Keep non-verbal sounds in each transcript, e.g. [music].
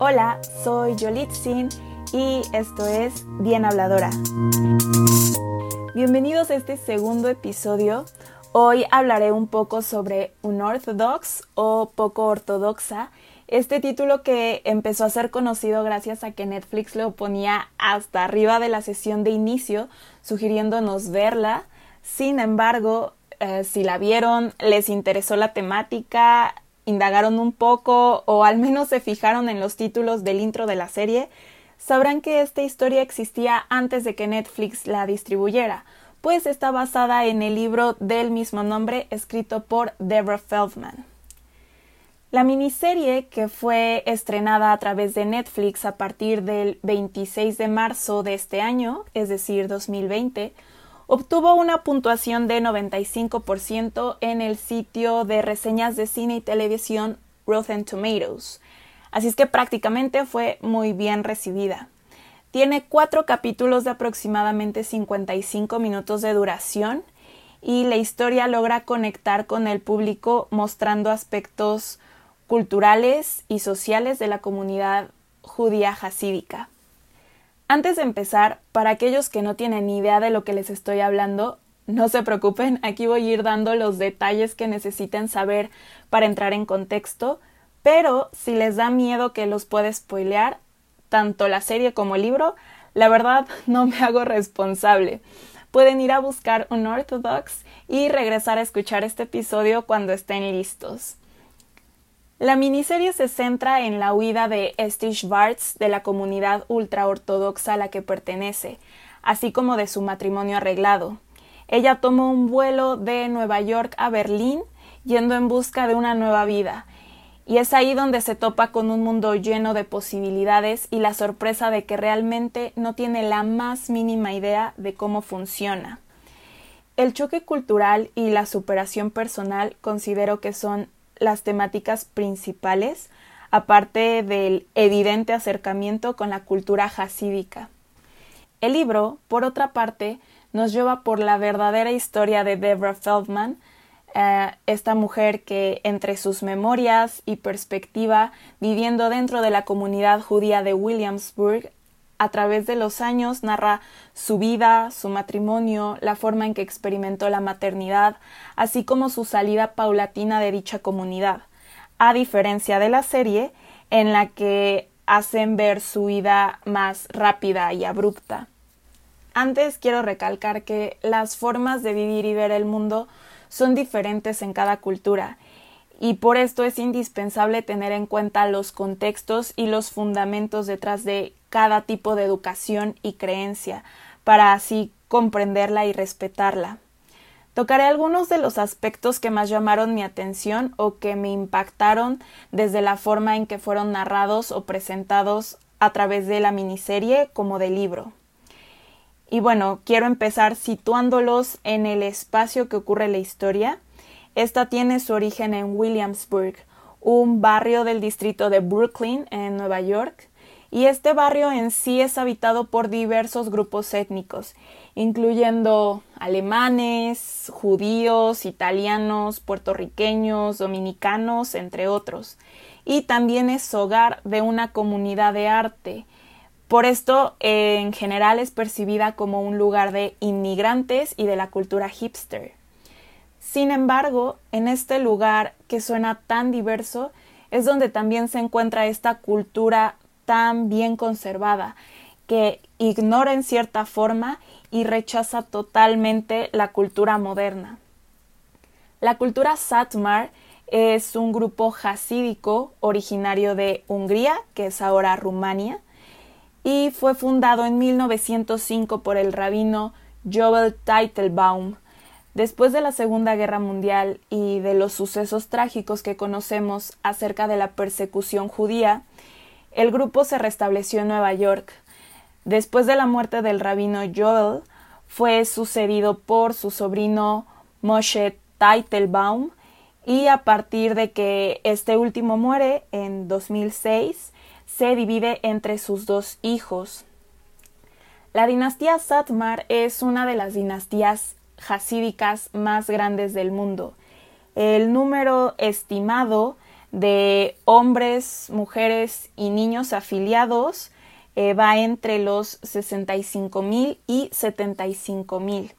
Hola, soy Yolitzin y esto es Bien Habladora. Bienvenidos a este segundo episodio. Hoy hablaré un poco sobre unorthodox o poco ortodoxa, este título que empezó a ser conocido gracias a que Netflix lo ponía hasta arriba de la sesión de inicio, sugiriéndonos verla. Sin embargo, eh, si la vieron, les interesó la temática, indagaron un poco o al menos se fijaron en los títulos del intro de la serie, sabrán que esta historia existía antes de que Netflix la distribuyera, pues está basada en el libro del mismo nombre escrito por Deborah Feldman. La miniserie, que fue estrenada a través de Netflix a partir del 26 de marzo de este año, es decir, 2020, obtuvo una puntuación de 95% en el sitio de reseñas de cine y televisión Rotten Tomatoes, así es que prácticamente fue muy bien recibida. Tiene cuatro capítulos de aproximadamente 55 minutos de duración y la historia logra conectar con el público mostrando aspectos culturales y sociales de la comunidad judía hasídica. Antes de empezar, para aquellos que no tienen ni idea de lo que les estoy hablando, no se preocupen, aquí voy a ir dando los detalles que necesiten saber para entrar en contexto, pero si les da miedo que los pueda spoilear, tanto la serie como el libro, la verdad [laughs] no me hago responsable. Pueden ir a buscar un Orthodox y regresar a escuchar este episodio cuando estén listos. La miniserie se centra en la huida de Estish Bartz de la comunidad ultraortodoxa a la que pertenece, así como de su matrimonio arreglado. Ella tomó un vuelo de Nueva York a Berlín yendo en busca de una nueva vida, y es ahí donde se topa con un mundo lleno de posibilidades y la sorpresa de que realmente no tiene la más mínima idea de cómo funciona. El choque cultural y la superación personal considero que son las temáticas principales, aparte del evidente acercamiento con la cultura hasídica. El libro, por otra parte, nos lleva por la verdadera historia de Deborah Feldman, eh, esta mujer que entre sus memorias y perspectiva, viviendo dentro de la comunidad judía de Williamsburg, a través de los años narra su vida, su matrimonio, la forma en que experimentó la maternidad, así como su salida paulatina de dicha comunidad, a diferencia de la serie en la que hacen ver su vida más rápida y abrupta. Antes quiero recalcar que las formas de vivir y ver el mundo son diferentes en cada cultura y por esto es indispensable tener en cuenta los contextos y los fundamentos detrás de cada tipo de educación y creencia, para así comprenderla y respetarla. Tocaré algunos de los aspectos que más llamaron mi atención o que me impactaron desde la forma en que fueron narrados o presentados a través de la miniserie como del libro. Y bueno, quiero empezar situándolos en el espacio que ocurre la historia. Esta tiene su origen en Williamsburg, un barrio del distrito de Brooklyn, en Nueva York, y este barrio en sí es habitado por diversos grupos étnicos, incluyendo alemanes, judíos, italianos, puertorriqueños, dominicanos, entre otros, y también es hogar de una comunidad de arte. Por esto, en general es percibida como un lugar de inmigrantes y de la cultura hipster. Sin embargo, en este lugar que suena tan diverso, es donde también se encuentra esta cultura tan bien conservada que ignora en cierta forma y rechaza totalmente la cultura moderna. La cultura Satmar es un grupo hasídico originario de Hungría, que es ahora Rumania, y fue fundado en 1905 por el rabino Joel Teitelbaum. Después de la Segunda Guerra Mundial y de los sucesos trágicos que conocemos acerca de la persecución judía, el grupo se restableció en Nueva York. Después de la muerte del rabino Joel, fue sucedido por su sobrino Moshe Teitelbaum y a partir de que este último muere en 2006, se divide entre sus dos hijos. La dinastía Satmar es una de las dinastías hasídicas más grandes del mundo. El número estimado de hombres, mujeres y niños afiliados eh, va entre los 65 mil y 75 mil.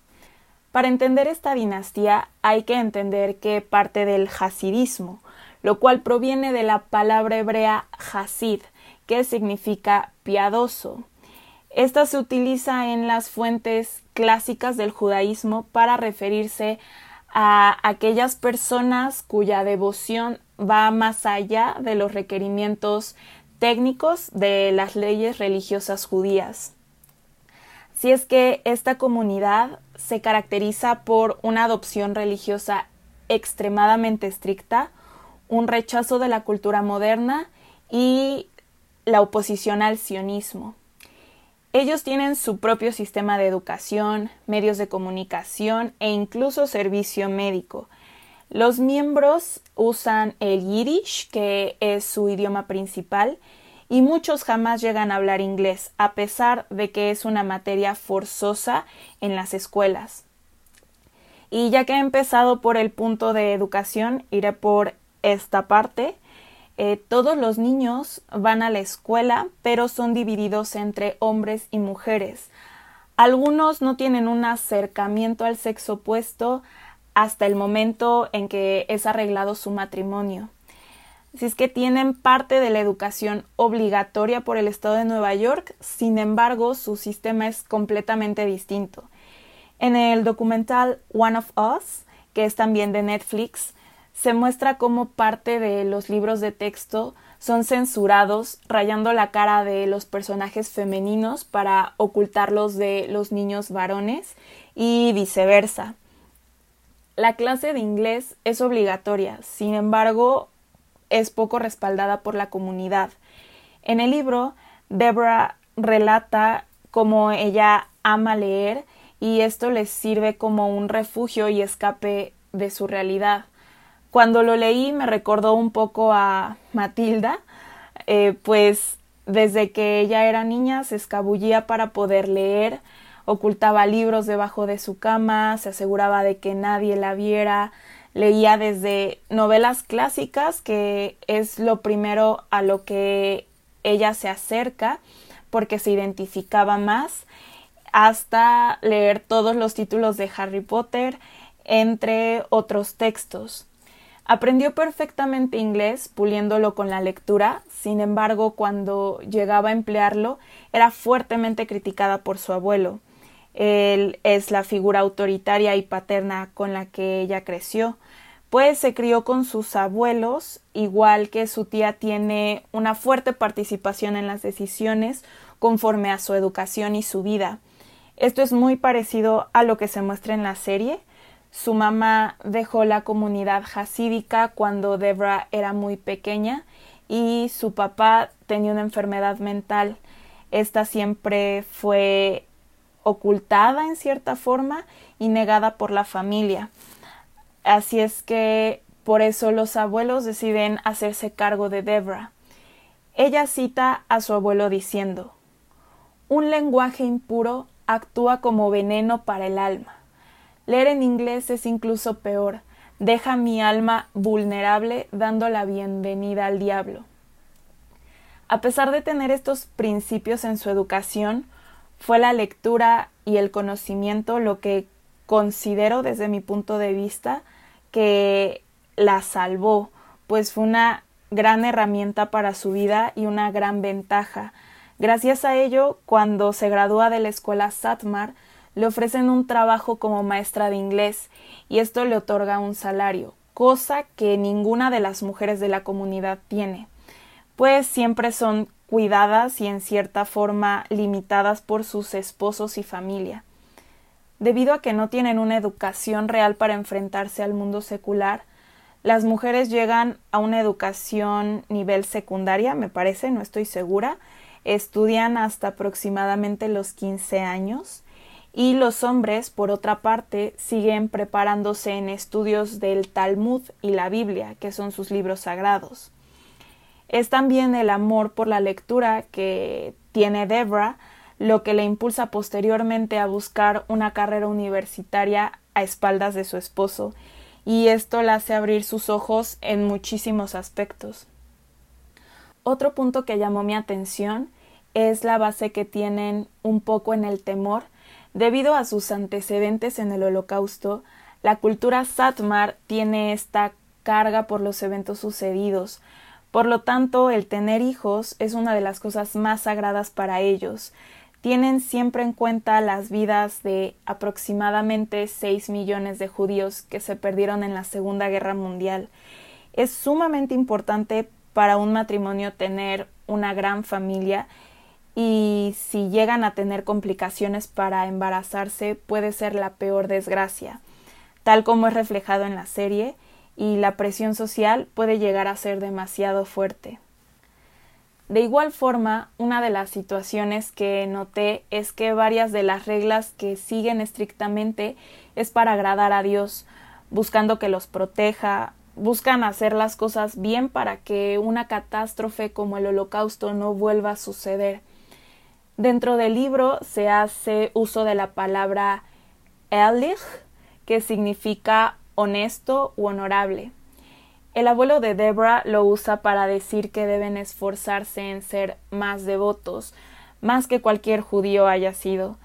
Para entender esta dinastía hay que entender que parte del hasidismo, lo cual proviene de la palabra hebrea hasid, que significa piadoso. Esta se utiliza en las fuentes clásicas del judaísmo para referirse a aquellas personas cuya devoción va más allá de los requerimientos técnicos de las leyes religiosas judías. Si es que esta comunidad se caracteriza por una adopción religiosa extremadamente estricta, un rechazo de la cultura moderna y la oposición al sionismo. Ellos tienen su propio sistema de educación, medios de comunicación e incluso servicio médico. Los miembros usan el yiddish, que es su idioma principal, y muchos jamás llegan a hablar inglés, a pesar de que es una materia forzosa en las escuelas. Y ya que he empezado por el punto de educación, iré por esta parte. Eh, todos los niños van a la escuela, pero son divididos entre hombres y mujeres. Algunos no tienen un acercamiento al sexo opuesto hasta el momento en que es arreglado su matrimonio si es que tienen parte de la educación obligatoria por el Estado de Nueva York, sin embargo su sistema es completamente distinto. En el documental One of Us, que es también de Netflix, se muestra cómo parte de los libros de texto son censurados, rayando la cara de los personajes femeninos para ocultarlos de los niños varones y viceversa. La clase de inglés es obligatoria, sin embargo, es poco respaldada por la comunidad. En el libro, Deborah relata cómo ella ama leer y esto les sirve como un refugio y escape de su realidad. Cuando lo leí me recordó un poco a Matilda, eh, pues desde que ella era niña se escabullía para poder leer, ocultaba libros debajo de su cama, se aseguraba de que nadie la viera, leía desde novelas clásicas, que es lo primero a lo que ella se acerca porque se identificaba más, hasta leer todos los títulos de Harry Potter, entre otros textos. Aprendió perfectamente inglés, puliéndolo con la lectura, sin embargo, cuando llegaba a emplearlo, era fuertemente criticada por su abuelo. Él es la figura autoritaria y paterna con la que ella creció, pues se crió con sus abuelos, igual que su tía tiene una fuerte participación en las decisiones conforme a su educación y su vida. Esto es muy parecido a lo que se muestra en la serie. Su mamá dejó la comunidad hasídica cuando Debra era muy pequeña y su papá tenía una enfermedad mental. Esta siempre fue ocultada en cierta forma y negada por la familia. Así es que por eso los abuelos deciden hacerse cargo de Debra. Ella cita a su abuelo diciendo Un lenguaje impuro actúa como veneno para el alma. Leer en inglés es incluso peor. Deja mi alma vulnerable dando la bienvenida al diablo. A pesar de tener estos principios en su educación, fue la lectura y el conocimiento lo que considero desde mi punto de vista que la salvó, pues fue una gran herramienta para su vida y una gran ventaja. Gracias a ello, cuando se gradúa de la escuela Satmar, le ofrecen un trabajo como maestra de inglés y esto le otorga un salario, cosa que ninguna de las mujeres de la comunidad tiene, pues siempre son cuidadas y en cierta forma limitadas por sus esposos y familia. Debido a que no tienen una educación real para enfrentarse al mundo secular, las mujeres llegan a una educación nivel secundaria, me parece, no estoy segura, estudian hasta aproximadamente los 15 años y los hombres, por otra parte, siguen preparándose en estudios del Talmud y la Biblia, que son sus libros sagrados. Es también el amor por la lectura que tiene Debra lo que le impulsa posteriormente a buscar una carrera universitaria a espaldas de su esposo y esto la hace abrir sus ojos en muchísimos aspectos. Otro punto que llamó mi atención es la base que tienen un poco en el temor. Debido a sus antecedentes en el Holocausto, la cultura Satmar tiene esta carga por los eventos sucedidos. Por lo tanto, el tener hijos es una de las cosas más sagradas para ellos. Tienen siempre en cuenta las vidas de aproximadamente 6 millones de judíos que se perdieron en la Segunda Guerra Mundial. Es sumamente importante para un matrimonio tener una gran familia y si llegan a tener complicaciones para embarazarse puede ser la peor desgracia, tal como es reflejado en la serie, y la presión social puede llegar a ser demasiado fuerte. De igual forma, una de las situaciones que noté es que varias de las reglas que siguen estrictamente es para agradar a Dios, buscando que los proteja, buscan hacer las cosas bien para que una catástrofe como el holocausto no vuelva a suceder. Dentro del libro se hace uso de la palabra ehrlich, que significa honesto u honorable. El abuelo de Debra lo usa para decir que deben esforzarse en ser más devotos, más que cualquier judío haya sido.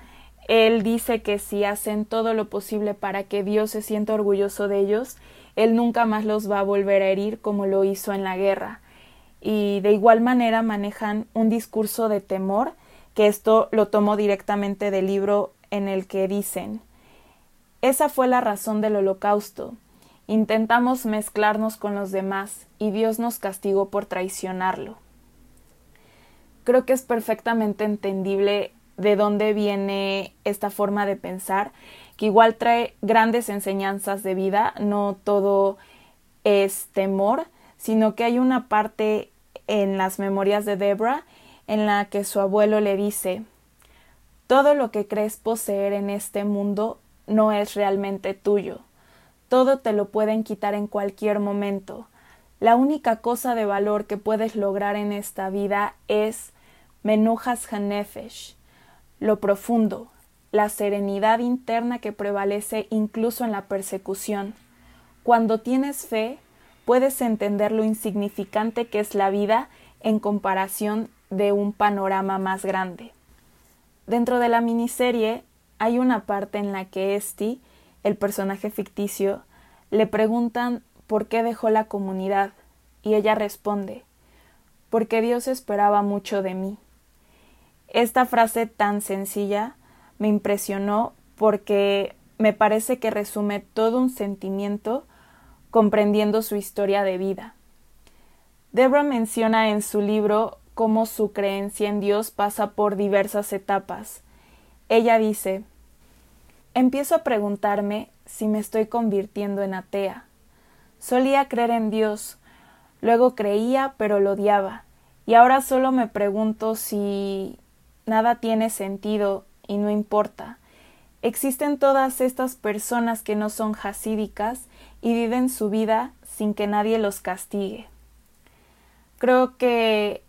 Él dice que si hacen todo lo posible para que Dios se sienta orgulloso de ellos, Él nunca más los va a volver a herir como lo hizo en la guerra. Y de igual manera manejan un discurso de temor que esto lo tomo directamente del libro en el que dicen Esa fue la razón del holocausto. Intentamos mezclarnos con los demás y Dios nos castigó por traicionarlo. Creo que es perfectamente entendible de dónde viene esta forma de pensar, que igual trae grandes enseñanzas de vida, no todo es temor, sino que hay una parte en las memorias de Debra en la que su abuelo le dice Todo lo que crees poseer en este mundo no es realmente tuyo. Todo te lo pueden quitar en cualquier momento. La única cosa de valor que puedes lograr en esta vida es menujas hanefesh, lo profundo, la serenidad interna que prevalece incluso en la persecución. Cuando tienes fe, puedes entender lo insignificante que es la vida en comparación de un panorama más grande. Dentro de la miniserie hay una parte en la que Esti, el personaje ficticio, le preguntan por qué dejó la comunidad y ella responde porque Dios esperaba mucho de mí. Esta frase tan sencilla me impresionó porque me parece que resume todo un sentimiento comprendiendo su historia de vida. Debra menciona en su libro cómo su creencia en Dios pasa por diversas etapas. Ella dice Empiezo a preguntarme si me estoy convirtiendo en atea. Solía creer en Dios, luego creía pero lo odiaba, y ahora solo me pregunto si nada tiene sentido y no importa. Existen todas estas personas que no son jasídicas y viven su vida sin que nadie los castigue. Creo que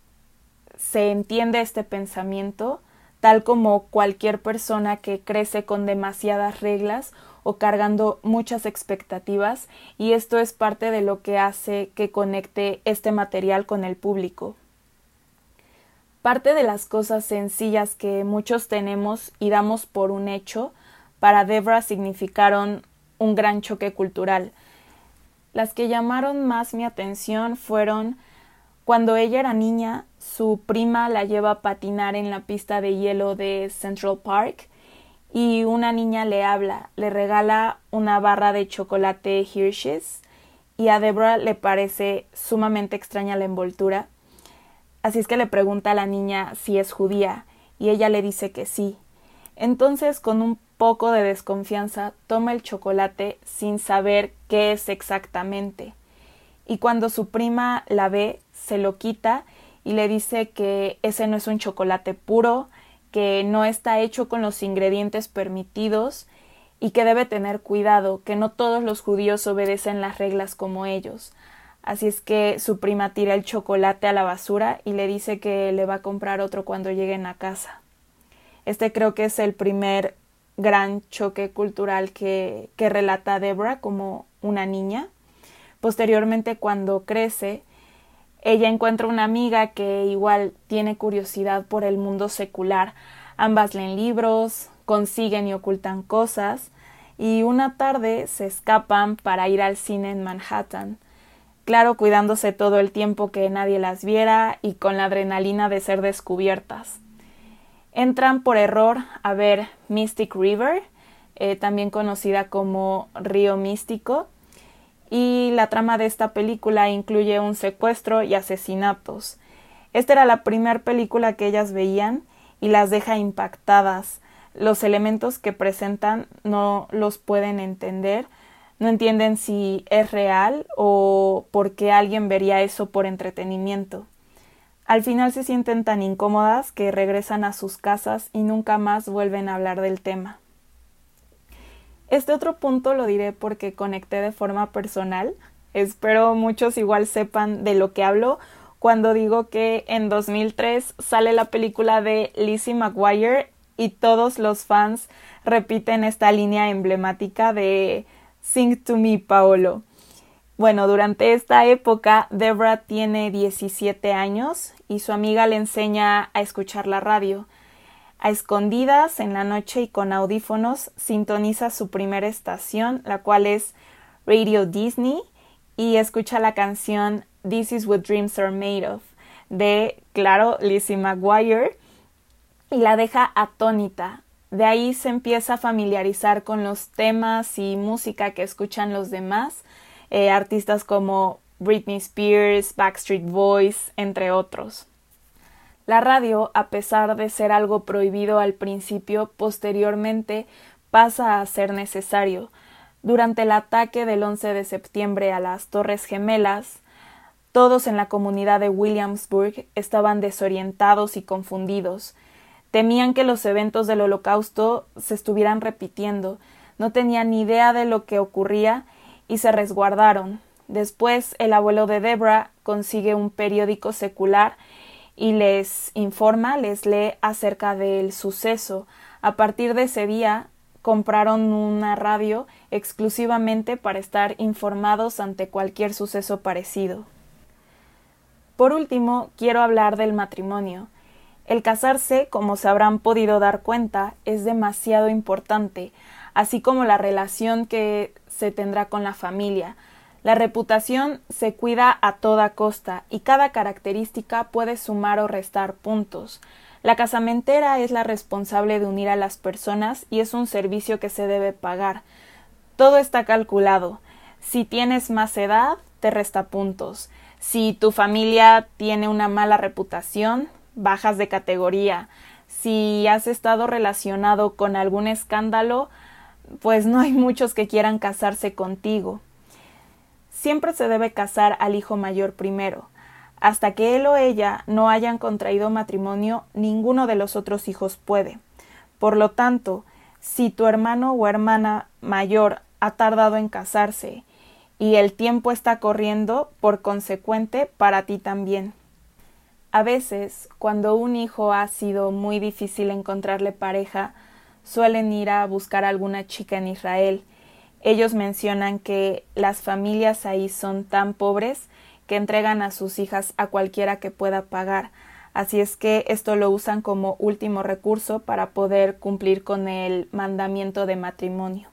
se entiende este pensamiento, tal como cualquier persona que crece con demasiadas reglas o cargando muchas expectativas, y esto es parte de lo que hace que conecte este material con el público. Parte de las cosas sencillas que muchos tenemos y damos por un hecho, para Debra significaron un gran choque cultural. Las que llamaron más mi atención fueron cuando ella era niña, su prima la lleva a patinar en la pista de hielo de Central Park y una niña le habla, le regala una barra de chocolate Hershey's y a Deborah le parece sumamente extraña la envoltura. Así es que le pregunta a la niña si es judía y ella le dice que sí. Entonces, con un poco de desconfianza, toma el chocolate sin saber qué es exactamente. Y cuando su prima la ve, se lo quita y le dice que ese no es un chocolate puro, que no está hecho con los ingredientes permitidos y que debe tener cuidado, que no todos los judíos obedecen las reglas como ellos. Así es que su prima tira el chocolate a la basura y le dice que le va a comprar otro cuando lleguen a casa. Este creo que es el primer gran choque cultural que, que relata Debra como una niña. Posteriormente, cuando crece, ella encuentra una amiga que igual tiene curiosidad por el mundo secular. Ambas leen libros, consiguen y ocultan cosas, y una tarde se escapan para ir al cine en Manhattan. Claro, cuidándose todo el tiempo que nadie las viera y con la adrenalina de ser descubiertas. Entran por error a ver Mystic River, eh, también conocida como Río Místico, y la trama de esta película incluye un secuestro y asesinatos. Esta era la primera película que ellas veían y las deja impactadas. Los elementos que presentan no los pueden entender, no entienden si es real o por qué alguien vería eso por entretenimiento. Al final se sienten tan incómodas que regresan a sus casas y nunca más vuelven a hablar del tema. Este otro punto lo diré porque conecté de forma personal. Espero muchos igual sepan de lo que hablo cuando digo que en 2003 sale la película de Lizzie McGuire y todos los fans repiten esta línea emblemática de Sing to me, Paolo. Bueno, durante esta época, Debra tiene 17 años y su amiga le enseña a escuchar la radio. A escondidas, en la noche y con audífonos, sintoniza su primera estación, la cual es Radio Disney, y escucha la canción This is what dreams are made of, de, claro, Lizzie McGuire, y la deja atónita. De ahí se empieza a familiarizar con los temas y música que escuchan los demás, eh, artistas como Britney Spears, Backstreet Boys, entre otros. La radio, a pesar de ser algo prohibido al principio, posteriormente pasa a ser necesario. Durante el ataque del 11 de septiembre a las Torres Gemelas, todos en la comunidad de Williamsburg estaban desorientados y confundidos. Temían que los eventos del Holocausto se estuvieran repitiendo, no tenían ni idea de lo que ocurría y se resguardaron. Después el abuelo de Debra consigue un periódico secular y les informa, les lee acerca del suceso. A partir de ese día compraron una radio exclusivamente para estar informados ante cualquier suceso parecido. Por último, quiero hablar del matrimonio. El casarse, como se habrán podido dar cuenta, es demasiado importante, así como la relación que se tendrá con la familia. La reputación se cuida a toda costa y cada característica puede sumar o restar puntos. La casamentera es la responsable de unir a las personas y es un servicio que se debe pagar. Todo está calculado. Si tienes más edad, te resta puntos. Si tu familia tiene una mala reputación, bajas de categoría. Si has estado relacionado con algún escándalo, pues no hay muchos que quieran casarse contigo. Siempre se debe casar al hijo mayor primero. Hasta que él o ella no hayan contraído matrimonio, ninguno de los otros hijos puede. Por lo tanto, si tu hermano o hermana mayor ha tardado en casarse y el tiempo está corriendo, por consecuente, para ti también. A veces, cuando un hijo ha sido muy difícil encontrarle pareja, suelen ir a buscar alguna chica en Israel. Ellos mencionan que las familias ahí son tan pobres que entregan a sus hijas a cualquiera que pueda pagar, así es que esto lo usan como último recurso para poder cumplir con el mandamiento de matrimonio.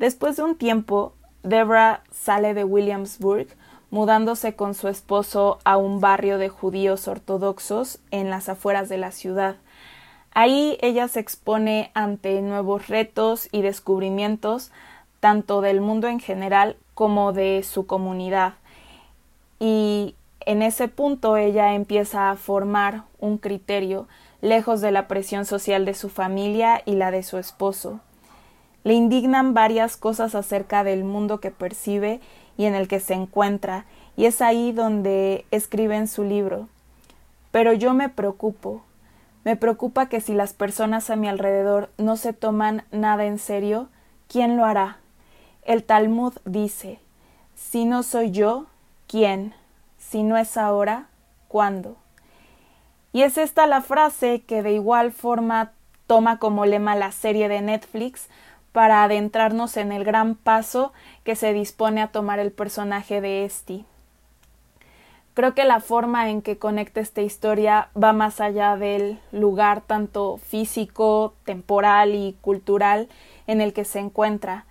Después de un tiempo, Debra sale de Williamsburg mudándose con su esposo a un barrio de judíos ortodoxos en las afueras de la ciudad. Ahí ella se expone ante nuevos retos y descubrimientos tanto del mundo en general como de su comunidad. Y en ese punto ella empieza a formar un criterio lejos de la presión social de su familia y la de su esposo. Le indignan varias cosas acerca del mundo que percibe y en el que se encuentra, y es ahí donde escribe en su libro. Pero yo me preocupo, me preocupa que si las personas a mi alrededor no se toman nada en serio, ¿quién lo hará? El Talmud dice, si no soy yo, ¿quién? Si no es ahora, ¿cuándo? Y es esta la frase que de igual forma toma como lema la serie de Netflix para adentrarnos en el gran paso que se dispone a tomar el personaje de Esti. Creo que la forma en que conecta esta historia va más allá del lugar tanto físico, temporal y cultural en el que se encuentra.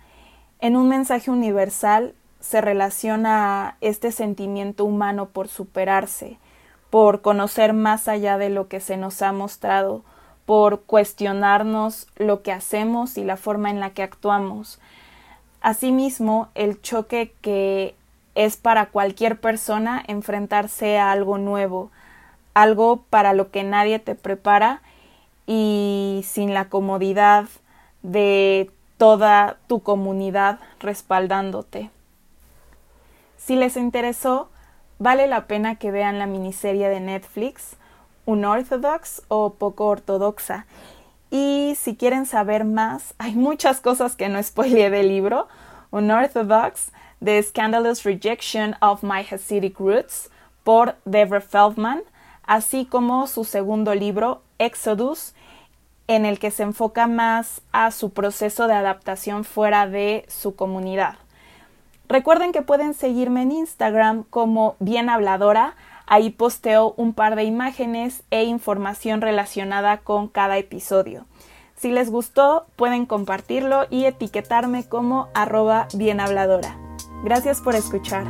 En un mensaje universal se relaciona este sentimiento humano por superarse, por conocer más allá de lo que se nos ha mostrado, por cuestionarnos lo que hacemos y la forma en la que actuamos. Asimismo, el choque que es para cualquier persona enfrentarse a algo nuevo, algo para lo que nadie te prepara y sin la comodidad de toda tu comunidad respaldándote. Si les interesó, vale la pena que vean la miniserie de Netflix, Unorthodox o Poco Ortodoxa. Y si quieren saber más, hay muchas cosas que no spoileé del libro. Unorthodox The Scandalous Rejection of My Hasidic Roots por Deborah Feldman, así como su segundo libro, Exodus, en el que se enfoca más a su proceso de adaptación fuera de su comunidad. Recuerden que pueden seguirme en Instagram como Bien Habladora. Ahí posteo un par de imágenes e información relacionada con cada episodio. Si les gustó, pueden compartirlo y etiquetarme como arroba bienhabladora. Gracias por escuchar.